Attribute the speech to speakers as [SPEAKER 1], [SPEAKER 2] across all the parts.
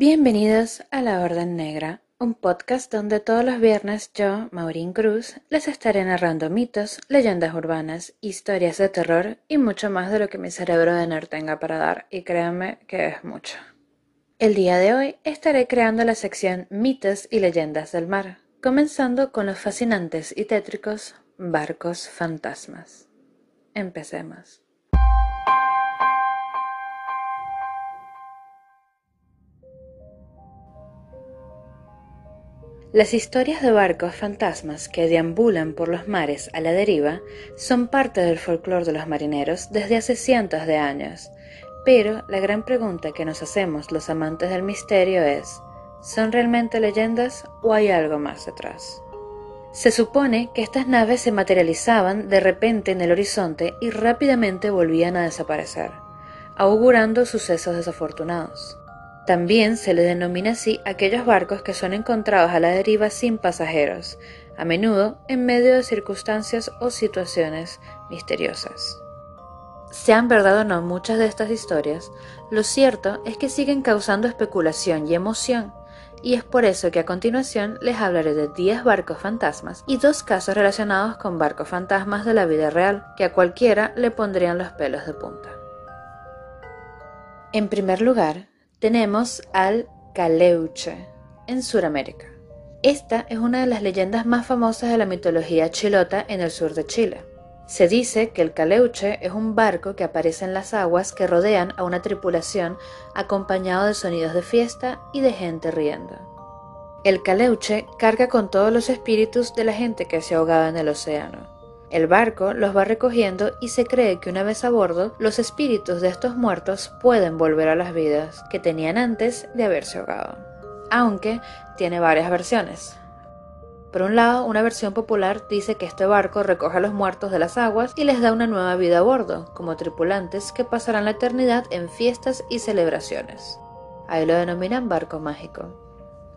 [SPEAKER 1] Bienvenidos a La Orden Negra, un podcast donde todos los viernes yo, Maureen Cruz, les estaré narrando mitos, leyendas urbanas, historias de terror y mucho más de lo que mi cerebro de nerd tenga para dar, y créanme que es mucho. El día de hoy estaré creando la sección Mitos y Leyendas del Mar, comenzando con los fascinantes y tétricos barcos fantasmas. Empecemos. Las historias de barcos fantasmas que deambulan por los mares a la deriva son parte del folclore de los marineros desde hace cientos de años, pero la gran pregunta que nos hacemos los amantes del misterio es, ¿son realmente leyendas o hay algo más detrás? Se supone que estas naves se materializaban de repente en el horizonte y rápidamente volvían a desaparecer, augurando sucesos desafortunados. También se le denomina así aquellos barcos que son encontrados a la deriva sin pasajeros, a menudo en medio de circunstancias o situaciones misteriosas. Sean verdad o no muchas de estas historias, lo cierto es que siguen causando especulación y emoción, y es por eso que a continuación les hablaré de 10 barcos fantasmas y dos casos relacionados con barcos fantasmas de la vida real, que a cualquiera le pondrían los pelos de punta. En primer lugar, tenemos al Caleuche, en Sudamérica. Esta es una de las leyendas más famosas de la mitología chilota en el sur de Chile. Se dice que el Caleuche es un barco que aparece en las aguas que rodean a una tripulación acompañado de sonidos de fiesta y de gente riendo. El Caleuche carga con todos los espíritus de la gente que se ahogaba en el océano. El barco los va recogiendo y se cree que una vez a bordo, los espíritus de estos muertos pueden volver a las vidas que tenían antes de haberse ahogado. Aunque tiene varias versiones. Por un lado, una versión popular dice que este barco recoge a los muertos de las aguas y les da una nueva vida a bordo, como tripulantes que pasarán la eternidad en fiestas y celebraciones. Ahí lo denominan barco mágico.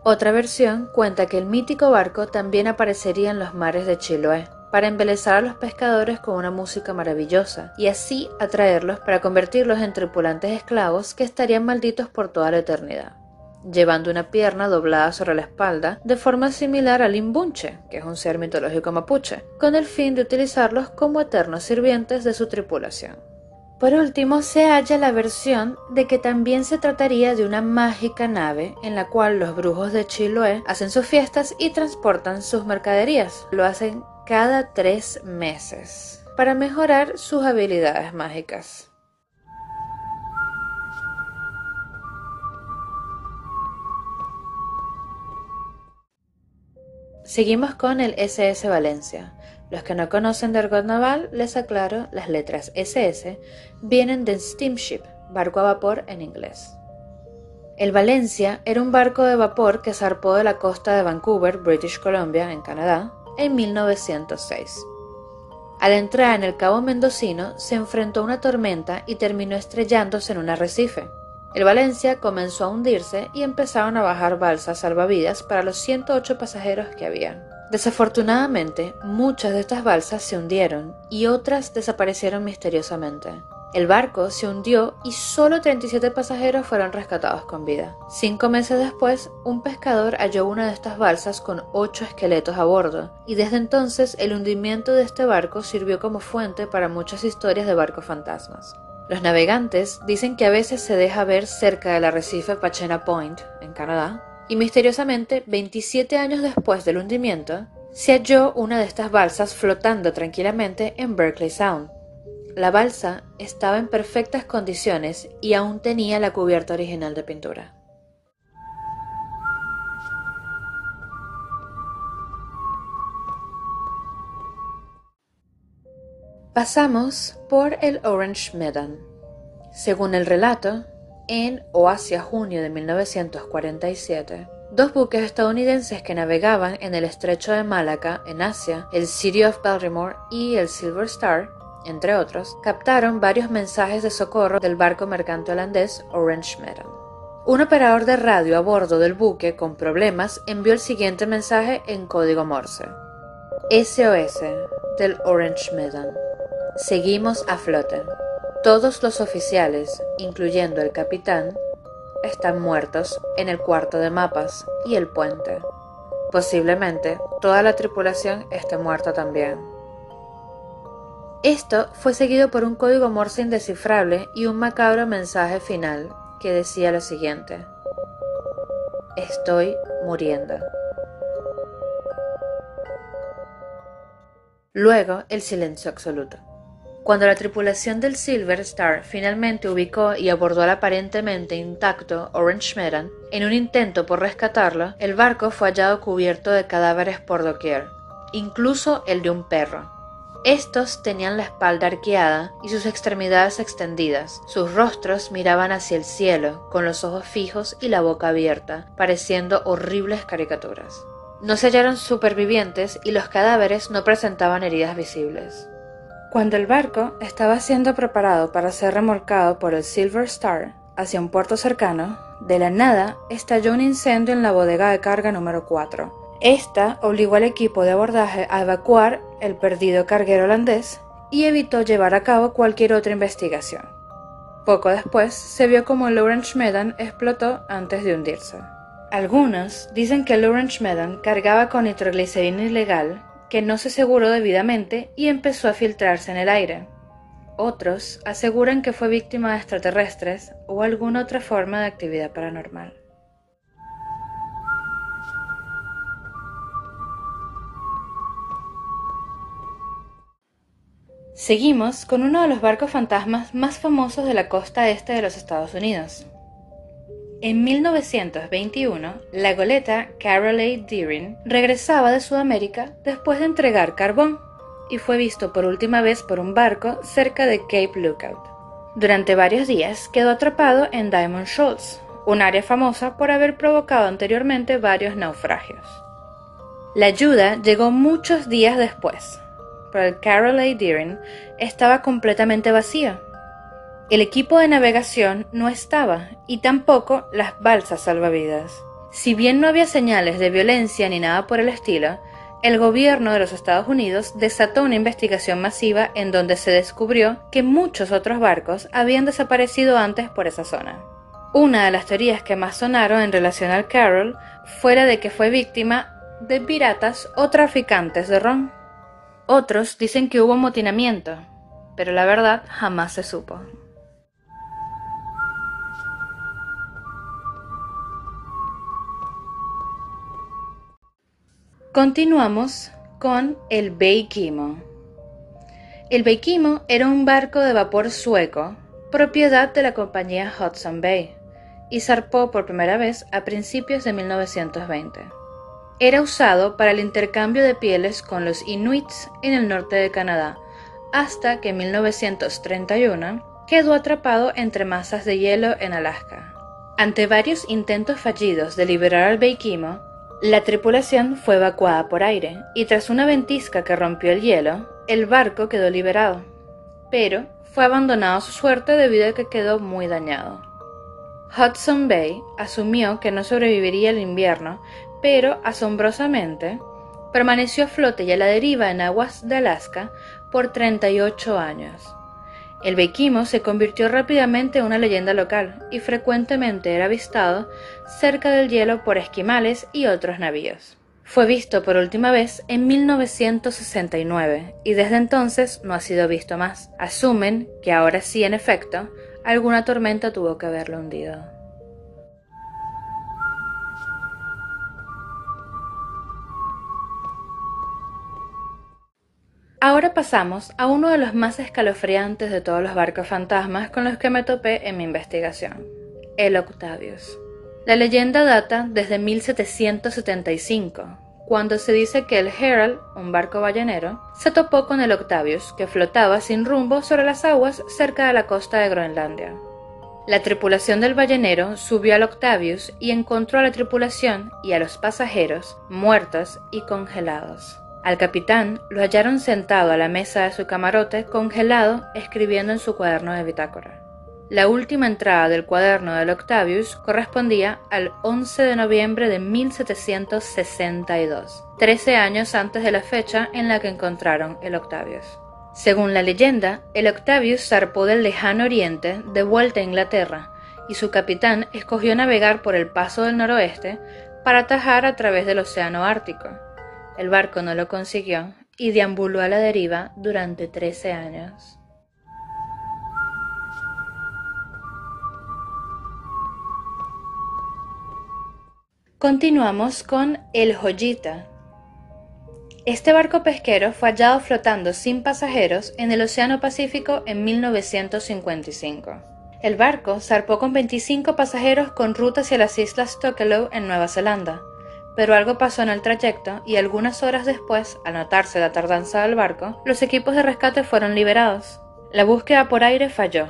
[SPEAKER 1] Otra versión cuenta que el mítico barco también aparecería en los mares de Chiloé, para embelezar a los pescadores con una música maravillosa y así atraerlos para convertirlos en tripulantes esclavos que estarían malditos por toda la eternidad, llevando una pierna doblada sobre la espalda de forma similar al imbunche, que es un ser mitológico mapuche, con el fin de utilizarlos como eternos sirvientes de su tripulación. Por último, se halla la versión de que también se trataría de una mágica nave en la cual los brujos de Chiloé hacen sus fiestas y transportan sus mercaderías. Lo hacen cada tres meses para mejorar sus habilidades mágicas. Seguimos con el SS Valencia. Los que no conocen de argot naval, les aclaro, las letras SS vienen de steamship, barco a vapor en inglés. El Valencia era un barco de vapor que zarpó de la costa de Vancouver, British Columbia, en Canadá, en 1906. Al entrar en el Cabo Mendocino se enfrentó a una tormenta y terminó estrellándose en un arrecife. El Valencia comenzó a hundirse y empezaron a bajar balsas salvavidas para los 108 pasajeros que había. Desafortunadamente, muchas de estas balsas se hundieron y otras desaparecieron misteriosamente. El barco se hundió y solo 37 pasajeros fueron rescatados con vida. Cinco meses después, un pescador halló una de estas balsas con ocho esqueletos a bordo, y desde entonces el hundimiento de este barco sirvió como fuente para muchas historias de barcos fantasmas. Los navegantes dicen que a veces se deja ver cerca del arrecife Pachena Point, en Canadá, y misteriosamente, 27 años después del hundimiento, se halló una de estas balsas flotando tranquilamente en Berkeley Sound, la balsa estaba en perfectas condiciones y aún tenía la cubierta original de pintura. Pasamos por el Orange Meadow. Según el relato, en o hacia junio de 1947, dos buques estadounidenses que navegaban en el estrecho de Malaca, en Asia, el City of Baltimore y el Silver Star, entre otros, captaron varios mensajes de socorro del barco mercante holandés Orange Meadow. Un operador de radio a bordo del buque con problemas envió el siguiente mensaje en código Morse. SOS del Orange Meadow. Seguimos a flote. Todos los oficiales, incluyendo el capitán, están muertos en el cuarto de mapas y el puente. Posiblemente toda la tripulación esté muerta también. Esto fue seguido por un código Morse indescifrable y un macabro mensaje final que decía lo siguiente. Estoy muriendo. Luego, el silencio absoluto. Cuando la tripulación del Silver Star finalmente ubicó y abordó al aparentemente intacto Orange Meadow, en un intento por rescatarlo, el barco fue hallado cubierto de cadáveres por doquier, incluso el de un perro. Estos tenían la espalda arqueada y sus extremidades extendidas. Sus rostros miraban hacia el cielo, con los ojos fijos y la boca abierta, pareciendo horribles caricaturas. No se hallaron supervivientes y los cadáveres no presentaban heridas visibles. Cuando el barco estaba siendo preparado para ser remolcado por el Silver Star hacia un puerto cercano, de la nada estalló un incendio en la bodega de carga número 4, esta obligó al equipo de abordaje a evacuar el perdido carguero holandés y evitó llevar a cabo cualquier otra investigación. Poco después se vio como el Orange Medan explotó antes de hundirse. Algunos dicen que el Orange Medan cargaba con nitroglicerina ilegal que no se aseguró debidamente y empezó a filtrarse en el aire. Otros aseguran que fue víctima de extraterrestres o alguna otra forma de actividad paranormal. Seguimos con uno de los barcos fantasmas más famosos de la costa este de los Estados Unidos. En 1921, la goleta Caroline Deering regresaba de Sudamérica después de entregar carbón y fue visto por última vez por un barco cerca de Cape Lookout. Durante varios días quedó atrapado en Diamond Shoals, un área famosa por haber provocado anteriormente varios naufragios. La ayuda llegó muchos días después, el Caroline Deering estaba completamente vacío. El equipo de navegación no estaba y tampoco las balsas salvavidas. Si bien no había señales de violencia ni nada por el estilo, el gobierno de los Estados Unidos desató una investigación masiva en donde se descubrió que muchos otros barcos habían desaparecido antes por esa zona. Una de las teorías que más sonaron en relación al Carol fuera de que fue víctima de piratas o traficantes de ron. Otros dicen que hubo amotinamiento, pero la verdad jamás se supo. Continuamos con el Beikimo. El Beikimo era un barco de vapor sueco, propiedad de la compañía Hudson Bay, y zarpó por primera vez a principios de 1920. Era usado para el intercambio de pieles con los inuits en el norte de Canadá, hasta que en 1931 quedó atrapado entre masas de hielo en Alaska. Ante varios intentos fallidos de liberar al Beikimo, la tripulación fue evacuada por aire y tras una ventisca que rompió el hielo, el barco quedó liberado, pero fue abandonado a su suerte debido a que quedó muy dañado. Hudson Bay asumió que no sobreviviría el invierno pero asombrosamente permaneció a flote y a la deriva en aguas de Alaska por 38 años. El Bequimo se convirtió rápidamente en una leyenda local y frecuentemente era avistado cerca del hielo por esquimales y otros navíos. Fue visto por última vez en 1969 y desde entonces no ha sido visto más. Asumen que ahora sí, en efecto, alguna tormenta tuvo que haberlo hundido. Ahora pasamos a uno de los más escalofriantes de todos los barcos fantasmas con los que me topé en mi investigación, el Octavius. La leyenda data desde 1775, cuando se dice que el Herald, un barco ballenero, se topó con el Octavius, que flotaba sin rumbo sobre las aguas cerca de la costa de Groenlandia. La tripulación del ballenero subió al Octavius y encontró a la tripulación y a los pasajeros muertos y congelados. Al capitán lo hallaron sentado a la mesa de su camarote, congelado, escribiendo en su cuaderno de bitácora. La última entrada del cuaderno del Octavius correspondía al 11 de noviembre de 1762, 13 años antes de la fecha en la que encontraron el Octavius. Según la leyenda, el Octavius zarpó del lejano oriente de vuelta a Inglaterra y su capitán escogió navegar por el paso del noroeste para atajar a través del Océano Ártico. El barco no lo consiguió y deambuló a la deriva durante 13 años. Continuamos con el Joyita. Este barco pesquero fue hallado flotando sin pasajeros en el Océano Pacífico en 1955. El barco zarpó con 25 pasajeros con ruta hacia las islas Tokelau en Nueva Zelanda pero algo pasó en el trayecto y algunas horas después, al notarse la tardanza del barco, los equipos de rescate fueron liberados. La búsqueda por aire falló,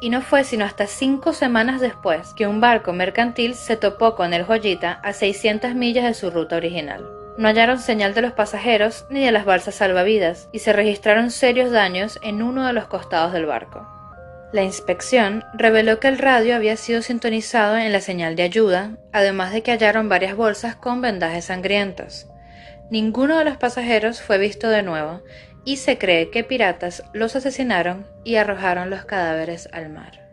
[SPEAKER 1] y no fue sino hasta cinco semanas después que un barco mercantil se topó con el Joyita a 600 millas de su ruta original. No hallaron señal de los pasajeros ni de las balsas salvavidas y se registraron serios daños en uno de los costados del barco. La inspección reveló que el radio había sido sintonizado en la señal de ayuda, además de que hallaron varias bolsas con vendajes sangrientos. Ninguno de los pasajeros fue visto de nuevo y se cree que piratas los asesinaron y arrojaron los cadáveres al mar.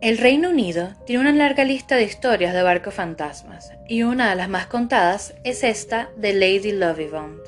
[SPEAKER 1] El Reino Unido tiene una larga lista de historias de barcos fantasmas, y una de las más contadas es esta de Lady Lovibond.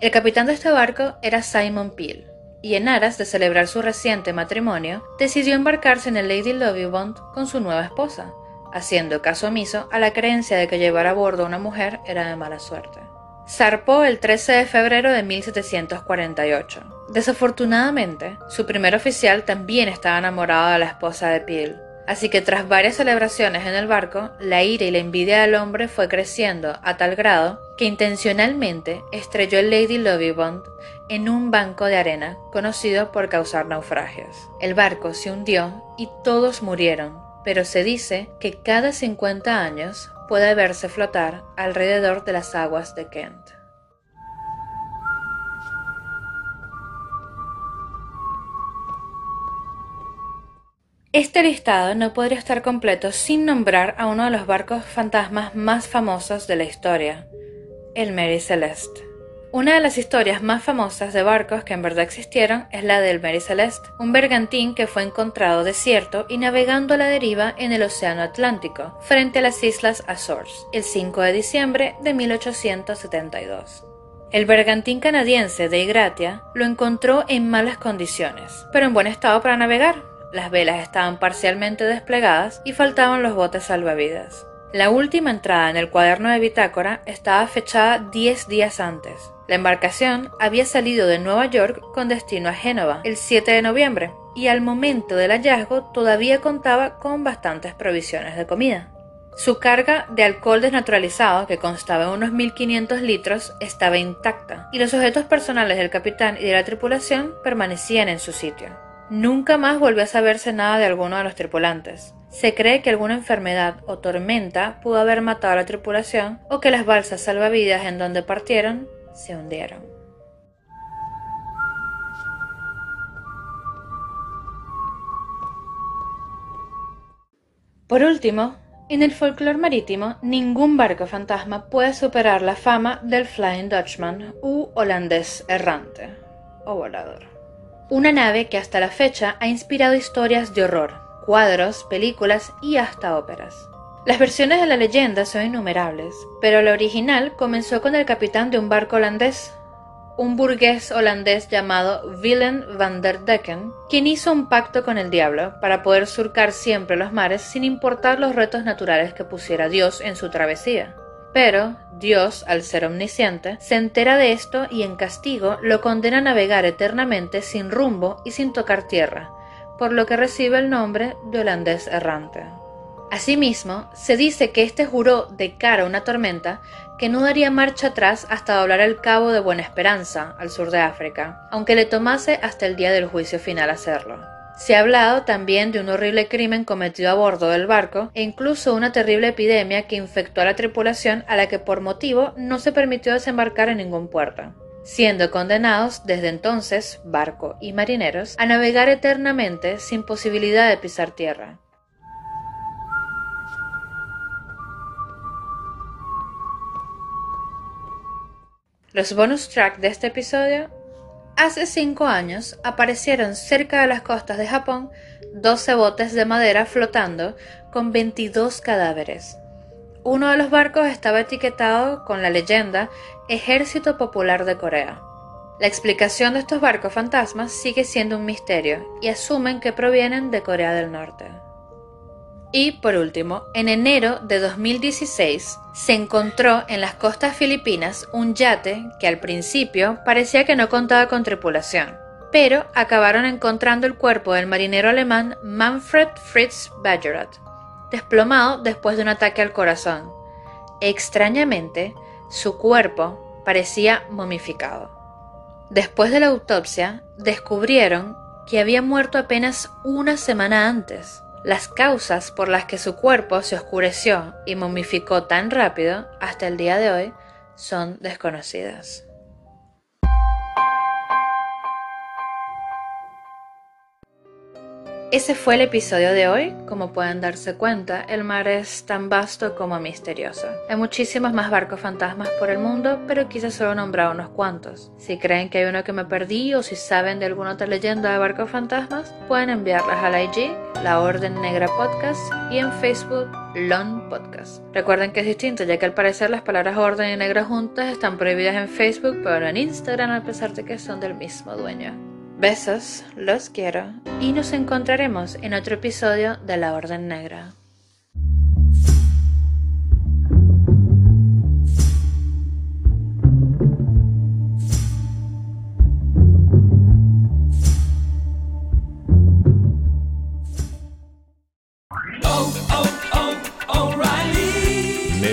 [SPEAKER 1] El capitán de este barco era Simon Peel, y en aras de celebrar su reciente matrimonio, decidió embarcarse en el Lady Lovibond con su nueva esposa, haciendo caso omiso a la creencia de que llevar a bordo a una mujer era de mala suerte. Zarpó el 13 de febrero de 1748. Desafortunadamente, su primer oficial también estaba enamorado de la esposa de Peel, así que tras varias celebraciones en el barco, la ira y la envidia del hombre fue creciendo a tal grado que intencionalmente estrelló el Lady Lovibond en un banco de arena conocido por causar naufragios. El barco se hundió y todos murieron, pero se dice que cada 50 años puede verse flotar alrededor de las aguas de Kent. Este listado no podría estar completo sin nombrar a uno de los barcos fantasmas más famosos de la historia, el Mary Celeste. Una de las historias más famosas de barcos que en verdad existieron es la del Mary Celeste, un bergantín que fue encontrado desierto y navegando a la deriva en el Océano Atlántico, frente a las Islas Azores, el 5 de diciembre de 1872. El bergantín canadiense de Igratia lo encontró en malas condiciones, pero en buen estado para navegar. Las velas estaban parcialmente desplegadas y faltaban los botes salvavidas. La última entrada en el cuaderno de bitácora estaba fechada 10 días antes, la embarcación había salido de Nueva York con destino a Génova el 7 de noviembre y al momento del hallazgo todavía contaba con bastantes provisiones de comida. Su carga de alcohol desnaturalizado, que constaba en unos 1.500 litros, estaba intacta y los objetos personales del capitán y de la tripulación permanecían en su sitio. Nunca más volvió a saberse nada de alguno de los tripulantes. Se cree que alguna enfermedad o tormenta pudo haber matado a la tripulación o que las balsas salvavidas en donde partieron se hundieron. Por último, En el folclore marítimo, ningún barco fantasma puede superar la fama del Flying Dutchman u holandés errante o volador. Una nave que hasta la fecha ha inspirado historias de horror, cuadros, películas y hasta óperas. Las versiones de la leyenda son innumerables, pero la original comenzó con el capitán de un barco holandés, un burgués holandés llamado Willem van der Decken, quien hizo un pacto con el diablo para poder surcar siempre los mares sin importar los retos naturales que pusiera Dios en su travesía. Pero Dios, al ser omnisciente, se entera de esto y en castigo lo condena a navegar eternamente sin rumbo y sin tocar tierra, por lo que recibe el nombre de holandés errante. Asimismo, se dice que éste juró de cara a una tormenta que no daría marcha atrás hasta doblar el cabo de Buena Esperanza, al sur de África, aunque le tomase hasta el día del juicio final hacerlo. Se ha hablado también de un horrible crimen cometido a bordo del barco e incluso una terrible epidemia que infectó a la tripulación a la que por motivo no se permitió desembarcar en ningún puerto, siendo condenados desde entonces, barco y marineros, a navegar eternamente sin posibilidad de pisar tierra. Los bonus track de este episodio. Hace cinco años aparecieron cerca de las costas de Japón 12 botes de madera flotando con 22 cadáveres. Uno de los barcos estaba etiquetado con la leyenda Ejército Popular de Corea. La explicación de estos barcos fantasmas sigue siendo un misterio y asumen que provienen de Corea del Norte. Y por último, en enero de 2016 se encontró en las costas filipinas un yate que al principio parecía que no contaba con tripulación, pero acabaron encontrando el cuerpo del marinero alemán Manfred Fritz Bajorat, desplomado después de un ataque al corazón. Extrañamente, su cuerpo parecía momificado. Después de la autopsia, descubrieron que había muerto apenas una semana antes. Las causas por las que su cuerpo se oscureció y momificó tan rápido hasta el día de hoy son desconocidas. Ese fue el episodio de hoy. Como pueden darse cuenta, el mar es tan vasto como misterioso. Hay muchísimos más barcos fantasmas por el mundo, pero quise solo nombrar unos cuantos. Si creen que hay uno que me perdí o si saben de alguna otra leyenda de barcos fantasmas, pueden enviarlas a la IG, la Orden Negra Podcast, y en Facebook, LON Podcast. Recuerden que es distinto, ya que al parecer las palabras orden y negra juntas están prohibidas en Facebook, pero en Instagram, a pesar de que son del mismo dueño. Besos, los quiero y nos encontraremos en otro episodio de La Orden Negra.